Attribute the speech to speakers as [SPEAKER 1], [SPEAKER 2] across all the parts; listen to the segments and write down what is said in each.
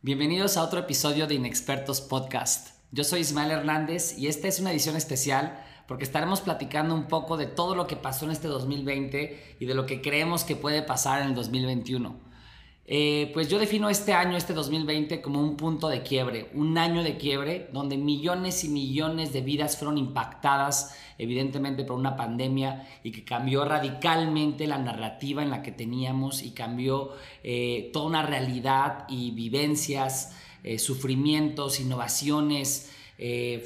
[SPEAKER 1] Bienvenidos a otro episodio de Inexpertos Podcast. Yo soy Ismael Hernández y esta es una edición especial porque estaremos platicando un poco de todo lo que pasó en este 2020 y de lo que creemos que puede pasar en el 2021. Eh, pues yo defino este año, este 2020, como un punto de quiebre, un año de quiebre donde millones y millones de vidas fueron impactadas, evidentemente por una pandemia y que cambió radicalmente la narrativa en la que teníamos y cambió eh, toda una realidad y vivencias, eh, sufrimientos, innovaciones,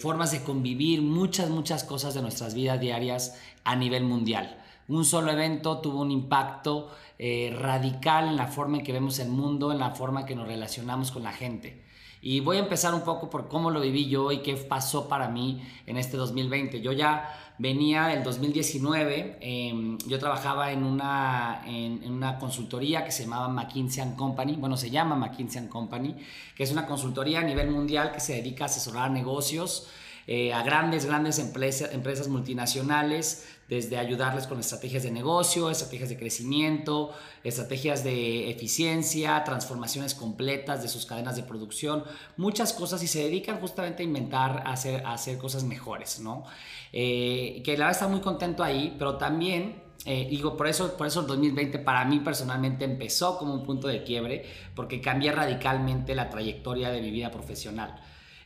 [SPEAKER 1] formas de convivir, muchas, muchas cosas de nuestras vidas diarias a nivel mundial. Un solo evento tuvo un impacto eh, radical en la forma en que vemos el mundo, en la forma en que nos relacionamos con la gente. Y voy a empezar un poco por cómo lo viví yo y qué pasó para mí en este 2020. Yo ya venía del 2019, em, yo trabajaba en una, en, una consultoría que se llamaba McKinsey Company, bueno, se llama McKinsey Company, que es una consultoría a nivel mundial que se dedica a asesorar negocios, eh, a grandes, grandes empresas, empresas multinacionales, desde ayudarles con estrategias de negocio, estrategias de crecimiento, estrategias de eficiencia, transformaciones completas de sus cadenas de producción, muchas cosas y se dedican justamente a inventar, a hacer, hacer cosas mejores, ¿no? Eh, que la verdad está muy contento ahí, pero también eh, digo, por eso, por eso el 2020 para mí personalmente empezó como un punto de quiebre, porque cambia radicalmente la trayectoria de mi vida profesional.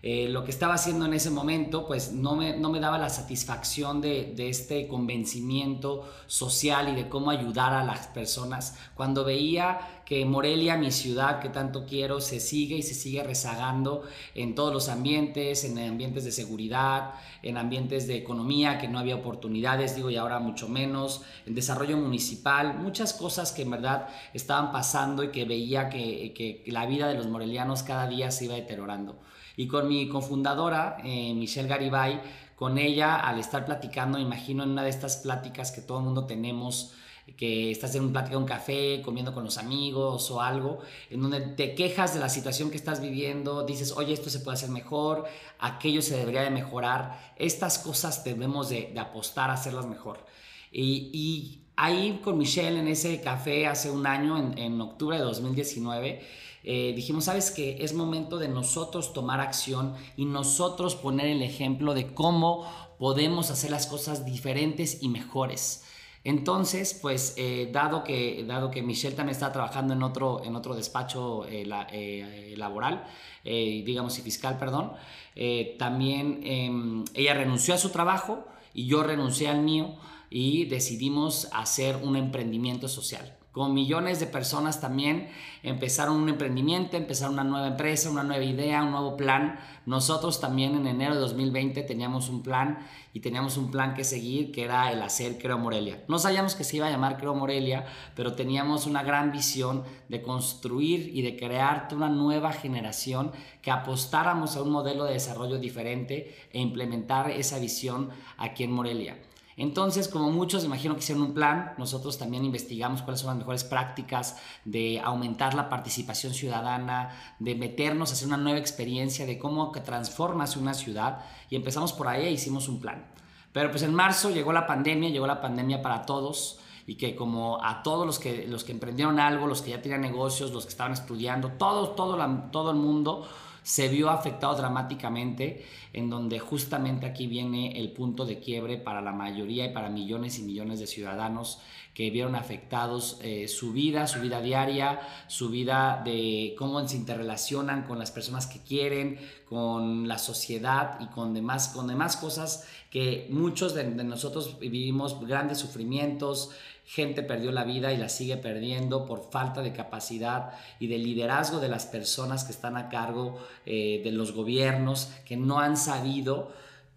[SPEAKER 1] Eh, lo que estaba haciendo en ese momento pues no me, no me daba la satisfacción de, este convencimiento social y de cómo ayudar a las personas. Cuando veía que Morelia, mi ciudad que tanto quiero, se sigue y se sigue rezagando en todos los ambientes, en ambientes de seguridad, en ambientes de economía, que no había oportunidades, digo, y ahora mucho menos, en desarrollo municipal, muchas cosas que en verdad estaban pasando y que veía que la vida de los morelianos cada día se iba deteriorando. Y con mi cofundadora, eh, Michelle Garibay, con ella, al estar platicando, imagino en una de estas pláticas que todo el mundo tenemos, que estás en un plática, un café, comiendo con los amigos o algo, en donde te quejas de la situación que estás viviendo, dices, oye, esto se puede hacer mejor, aquello se debería de mejorar, estas cosas debemos de, apostar a hacerlas mejor. Y, y, ahí con Michelle en ese café hace un año, en, en octubre de 2019, eh, dijimos, sabes que es momento de nosotros tomar acción y nosotros poner el ejemplo de cómo podemos hacer las cosas diferentes y mejores. Entonces, pues, eh, dado, que, dado que Michelle también está trabajando en otro, en otro despacho eh, laboral, digamos, y fiscal, perdón, también em, ella renunció a su trabajo y yo renuncié al mío y decidimos hacer un emprendimiento social como millones de personas también empezaron un emprendimiento, empezaron una nueva empresa, una nueva idea, un nuevo plan. Nosotros también en enero de 2020 teníamos un plan y teníamos un plan que seguir que era el hacer Creo Morelia. No sabíamos que se iba a llamar Creo Morelia, pero teníamos una gran visión de construir y de crear una nueva generación que apostáramos a un modelo de desarrollo diferente e implementar esa visión aquí en Morelia. Entonces, como muchos imagino que hicieron un plan, nosotros también investigamos cuáles son las mejores prácticas de aumentar la participación ciudadana, de meternos a hacer una nueva experiencia de cómo transformas una ciudad y empezamos por ahí e hicimos un plan. Pero pues en marzo llegó la pandemia, llegó la pandemia para todos y que como a todos los que, los que emprendieron algo, los que ya tenían negocios, los que estaban estudiando, todo, todo, todo el mundo se vio afectado dramáticamente, en donde justamente aquí viene el punto de quiebre para la mayoría y para millones y millones de ciudadanos que vieron afectados eh, su vida, su vida diaria, su vida de cómo se interrelacionan con las personas que quieren, con la sociedad y con demás, con demás cosas que muchos de nosotros vivimos grandes sufrimientos, gente perdió la vida y la sigue perdiendo por falta de capacidad y de liderazgo de las personas que están a cargo eh, de los gobiernos, que no han sabido,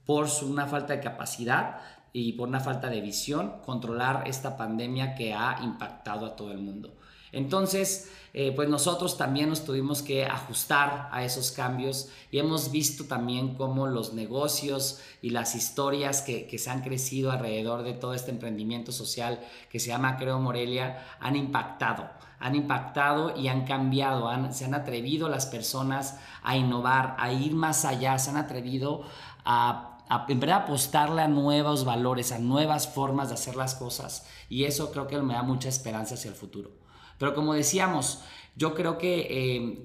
[SPEAKER 1] por una falta de capacidad y por una falta de visión, controlar esta pandemia que ha impactado a todo el mundo. Entonces, eh, pues nosotros también nos tuvimos que ajustar a esos cambios y hemos visto también cómo los negocios y las historias que, se han crecido alrededor de todo este emprendimiento social que se llama Creo Morelia han impactado, han impactado y han cambiado, se han atrevido las personas a innovar, a ir más allá, se han atrevido a verdad apostarle a nuevos valores, a nuevas formas de hacer las cosas. Y eso creo que me da mucha esperanza hacia el futuro. Pero como decíamos, yo creo que,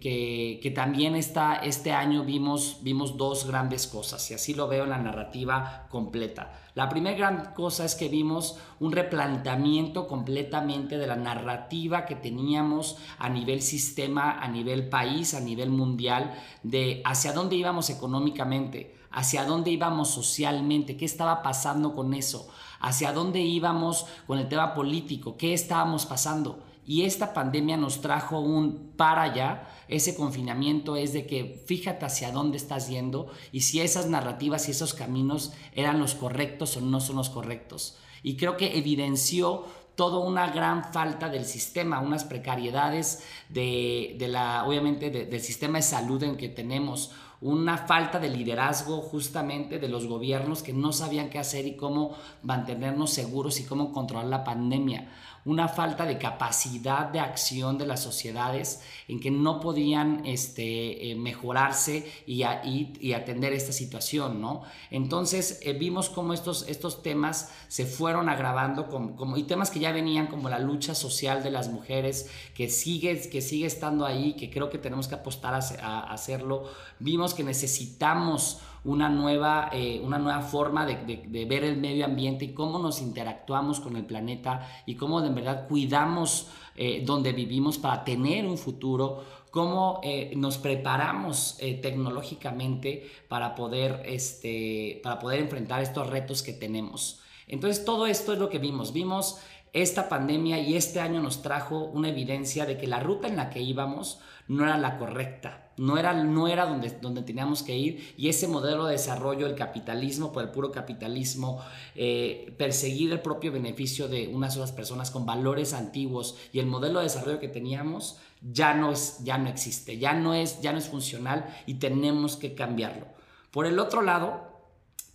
[SPEAKER 1] eh, que, también está, este año vimos, vimos dos grandes cosas y así lo veo en la narrativa completa. La primera gran cosa es que vimos un replanteamiento completamente de la narrativa que teníamos a nivel sistema, a nivel país, a nivel mundial, de hacia dónde íbamos económicamente, hacia dónde íbamos socialmente, qué estaba pasando con eso, hacia dónde íbamos con el tema político, qué estábamos pasando. Y esta pandemia nos trajo un para allá, ese confinamiento es de que fíjate hacia dónde estás yendo y si esas narrativas y esos caminos eran los correctos o no son los correctos. Y creo que evidenció toda una gran falta del sistema, unas precariedades de, la, obviamente, del sistema de salud en que tenemos, una falta de liderazgo justamente de los gobiernos que no sabían qué hacer y cómo mantenernos seguros y cómo controlar la pandemia una falta de capacidad de acción de las sociedades en que no podían este, eh, mejorarse y, y, atender esta situación, ¿no? Entonces eh, vimos cómo estos, estos temas se fueron agravando como, y temas que ya venían como la lucha social de las mujeres, que sigue, que sigue estando ahí, que creo que tenemos que apostar a hacerlo. Vimos que necesitamos una nueva, eh, una nueva forma de, ver el medio ambiente y cómo nos interactuamos con el planeta y cómo de verdad cuidamos eh, donde vivimos para tener un futuro, cómo eh, nos preparamos tecnológicamente para poder, este, para poder enfrentar estos retos que tenemos. Entonces todo esto es lo que vimos. Vimos esta pandemia y este año nos trajo una evidencia de que la ruta en la que íbamos no era la correcta, no era, no era donde, donde teníamos que ir y ese modelo de desarrollo, el capitalismo por el puro capitalismo, eh, perseguir el propio beneficio de unas otras personas con valores antiguos y el modelo de desarrollo que teníamos ya no, es, ya no existe, ya no, es, ya no es funcional y tenemos que cambiarlo. Por el otro lado,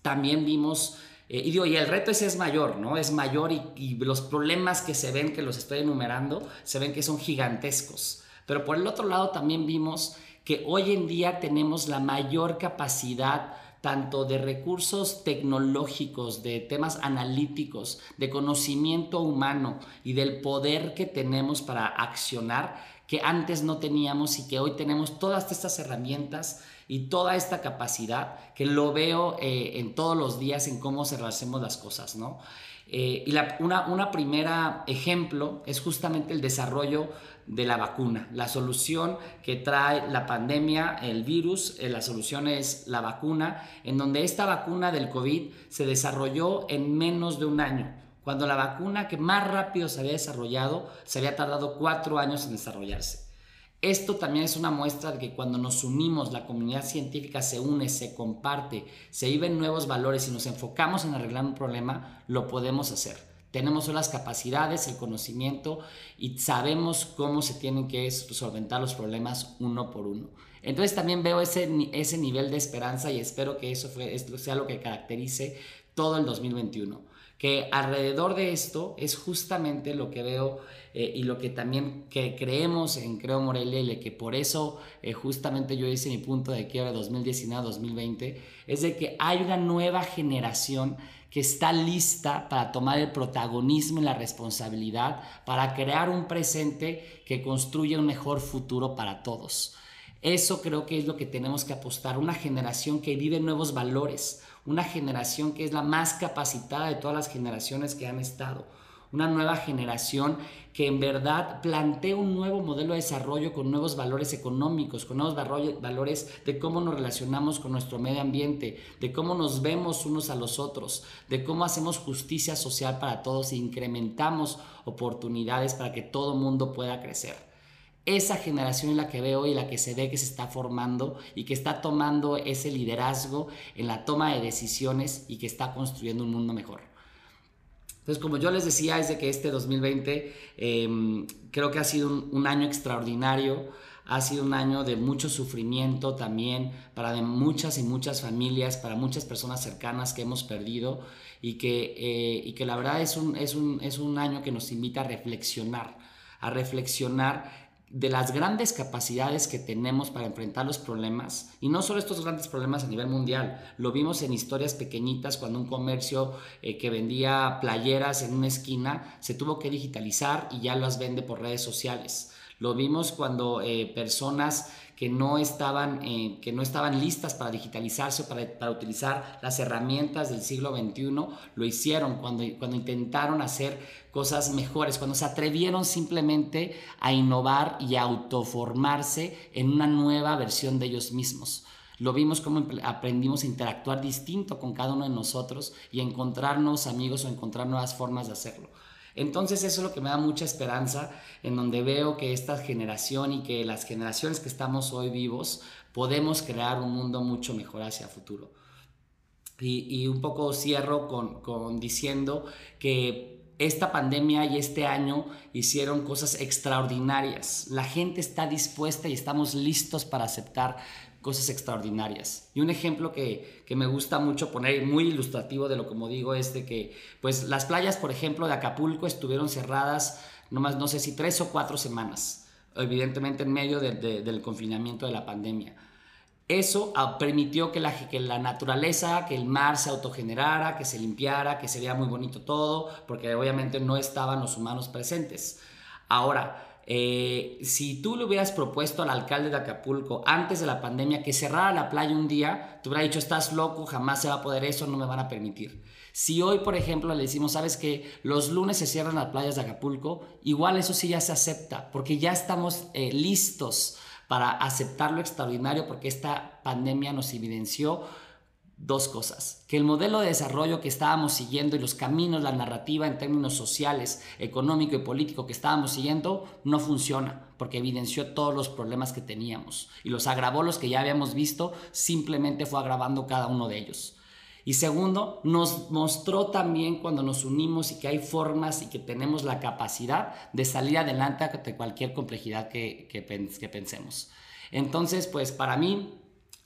[SPEAKER 1] también vimos eh, y digo, y el reto ese es mayor, ¿no? Es mayor y, y, los problemas que se ven, que los estoy enumerando, se ven que son gigantescos. Pero por el otro lado también vimos que hoy en día tenemos la mayor capacidad tanto de recursos tecnológicos, de temas analíticos, de conocimiento humano y del poder que tenemos para accionar que antes no teníamos y que hoy tenemos todas estas herramientas y toda esta capacidad que lo veo eh, en todos los días en cómo se hacemos las cosas, ¿no? Eh, y una primera ejemplo es justamente el desarrollo de la vacuna. La solución que trae la pandemia, el virus, eh, la solución es la vacuna, en donde esta vacuna del COVID se desarrolló en menos de un año, cuando la vacuna que más rápido se había desarrollado se había tardado cuatro años en desarrollarse. Esto también es una muestra de que cuando nos unimos, la comunidad científica se une, se comparte, se viven nuevos valores y nos enfocamos en arreglar un problema, lo podemos hacer. Tenemos las capacidades, el conocimiento y sabemos cómo se tienen que solventar los problemas uno por uno. Entonces también veo ese, ese nivel de esperanza y espero que eso sea lo que caracterice todo el 2021. Que alrededor de esto es justamente lo que veo eh, y lo que también que creemos en Creo Morelia que por eso eh, justamente yo hice mi punto de quiebra 2019-2020, es de que hay una nueva generación que está lista para tomar el protagonismo y la responsabilidad para crear un presente que construya un mejor futuro para todos. Eso creo que es lo que tenemos que apostar, una generación que vive nuevos valores, una generación que es la más capacitada de todas las generaciones que han estado, una nueva generación que en verdad plantea un nuevo modelo de desarrollo con nuevos valores económicos, con nuevos valores de cómo nos relacionamos con nuestro medio ambiente, de cómo nos vemos unos a los otros, de cómo hacemos justicia social para todos e incrementamos oportunidades para que todo mundo pueda crecer. Esa generación es la que veo y la que se ve que se está formando y que está tomando ese liderazgo en la toma de decisiones y que está construyendo un mundo mejor. Entonces, como yo les decía, es de que este 2020 em, creo que ha sido un, año extraordinario, ha sido un año de mucho sufrimiento también para de muchas y muchas familias, para muchas personas cercanas que hemos perdido y que, eh, y que la verdad es un, es, un, es un año que nos invita a reflexionar, a reflexionar de las grandes capacidades que tenemos para enfrentar los problemas, y no solo estos grandes problemas a nivel mundial, lo vimos en historias pequeñitas cuando un comercio eh, que vendía playeras en una esquina se tuvo que digitalizar y ya las vende por redes sociales. Lo vimos cuando eh, personas que no estaban, eh, que no estaban listas para digitalizarse o para, para, utilizar las herramientas del siglo XXI, lo hicieron cuando, cuando intentaron hacer cosas mejores, cuando se atrevieron simplemente a innovar y autoformarse en una nueva versión de ellos mismos. Lo vimos como aprendimos a interactuar distinto con cada uno de nosotros y encontrarnos amigos o encontrar nuevas formas de hacerlo. Entonces eso es lo que me da mucha esperanza, en donde veo que esta generación y que las generaciones que estamos hoy vivos podemos crear un mundo mucho mejor hacia el futuro. Y, un poco cierro con, con diciendo que esta pandemia y este año hicieron cosas extraordinarias. La gente está dispuesta y estamos listos para aceptar cosas extraordinarias. Y un ejemplo que, me gusta mucho poner, muy ilustrativo de lo como digo, es de que pues las playas, por ejemplo, de Acapulco estuvieron cerradas nomás no sé si tres o cuatro semanas, evidentemente en medio del confinamiento de la pandemia. Eso ah, permitió que la, que la naturaleza, que el mar se autogenerara, que se limpiara, que se vea muy bonito todo, porque obviamente no estaban los humanos presentes. Ahora, eh, si tú le hubieras propuesto al alcalde de Acapulco antes de la pandemia que cerrara la playa un día, te hubiera dicho, estás loco, jamás se va a poder eso, no me van a permitir. Si hoy, por ejemplo, le decimos, sabes que los lunes se cierran las playas de Acapulco, igual eso sí ya se acepta, porque ya estamos eh, listos para aceptar lo extraordinario, porque esta pandemia nos evidenció dos cosas. Que el modelo de desarrollo que estábamos siguiendo y los caminos, la narrativa en términos sociales, económico y político que estábamos siguiendo no funciona porque evidenció todos los problemas que teníamos y los agravó los que ya habíamos visto, simplemente fue agravando cada uno de ellos. Y segundo, nos mostró también cuando nos unimos y que hay formas y que tenemos la capacidad de salir adelante ante cualquier complejidad que, que, que pensemos. Entonces, pues para mí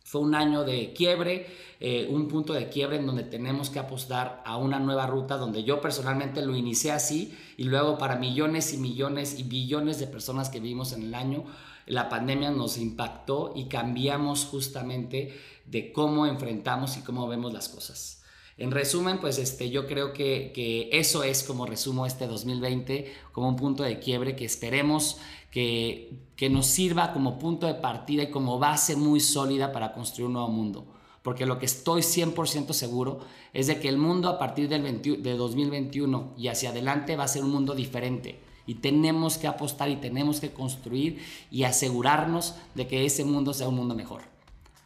[SPEAKER 1] fue un año de quiebre, eh, un punto de quiebre en donde tenemos que apostar a una nueva ruta, donde yo personalmente lo inicié así y luego para millones y millones y billones de personas que vivimos en el año, la pandemia nos impactó y cambiamos justamente de cómo enfrentamos y cómo vemos las cosas. En resumen, pues este, yo creo que, eso es como resumo este 2020, como un punto de quiebre que esperemos que, que nos sirva como punto de partida y como base muy sólida para construir un nuevo mundo. Porque lo que estoy 100% seguro es de que el mundo a partir del de 2021 y hacia adelante va a ser un mundo diferente. Y tenemos que apostar y tenemos que construir y asegurarnos de que ese mundo sea un mundo mejor.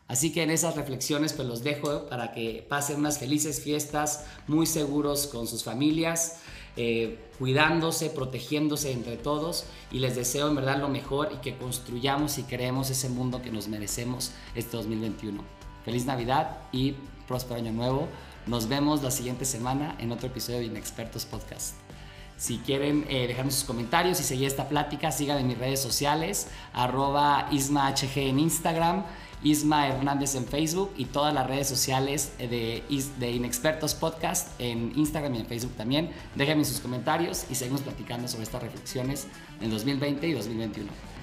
[SPEAKER 1] Así que en esas reflexiones pues los dejo para que pasen unas felices fiestas muy seguros con sus familias, eh, cuidándose, protegiéndose entre todos y les deseo en verdad lo mejor y que construyamos y creemos ese mundo que nos merecemos este 2021. Feliz Navidad y próspero año nuevo. Nos vemos la siguiente semana en otro episodio de Inexpertos Podcast. Si quieren eh, dejarme sus comentarios y seguir esta plática, sigan en mis redes sociales, arroba IsmaHG en Instagram Isma Hernández en Facebook y todas las redes sociales de, de Inexpertos Podcast en Instagram y en Facebook también. Déjenme sus comentarios y seguimos platicando sobre estas reflexiones en 2020 y 2021.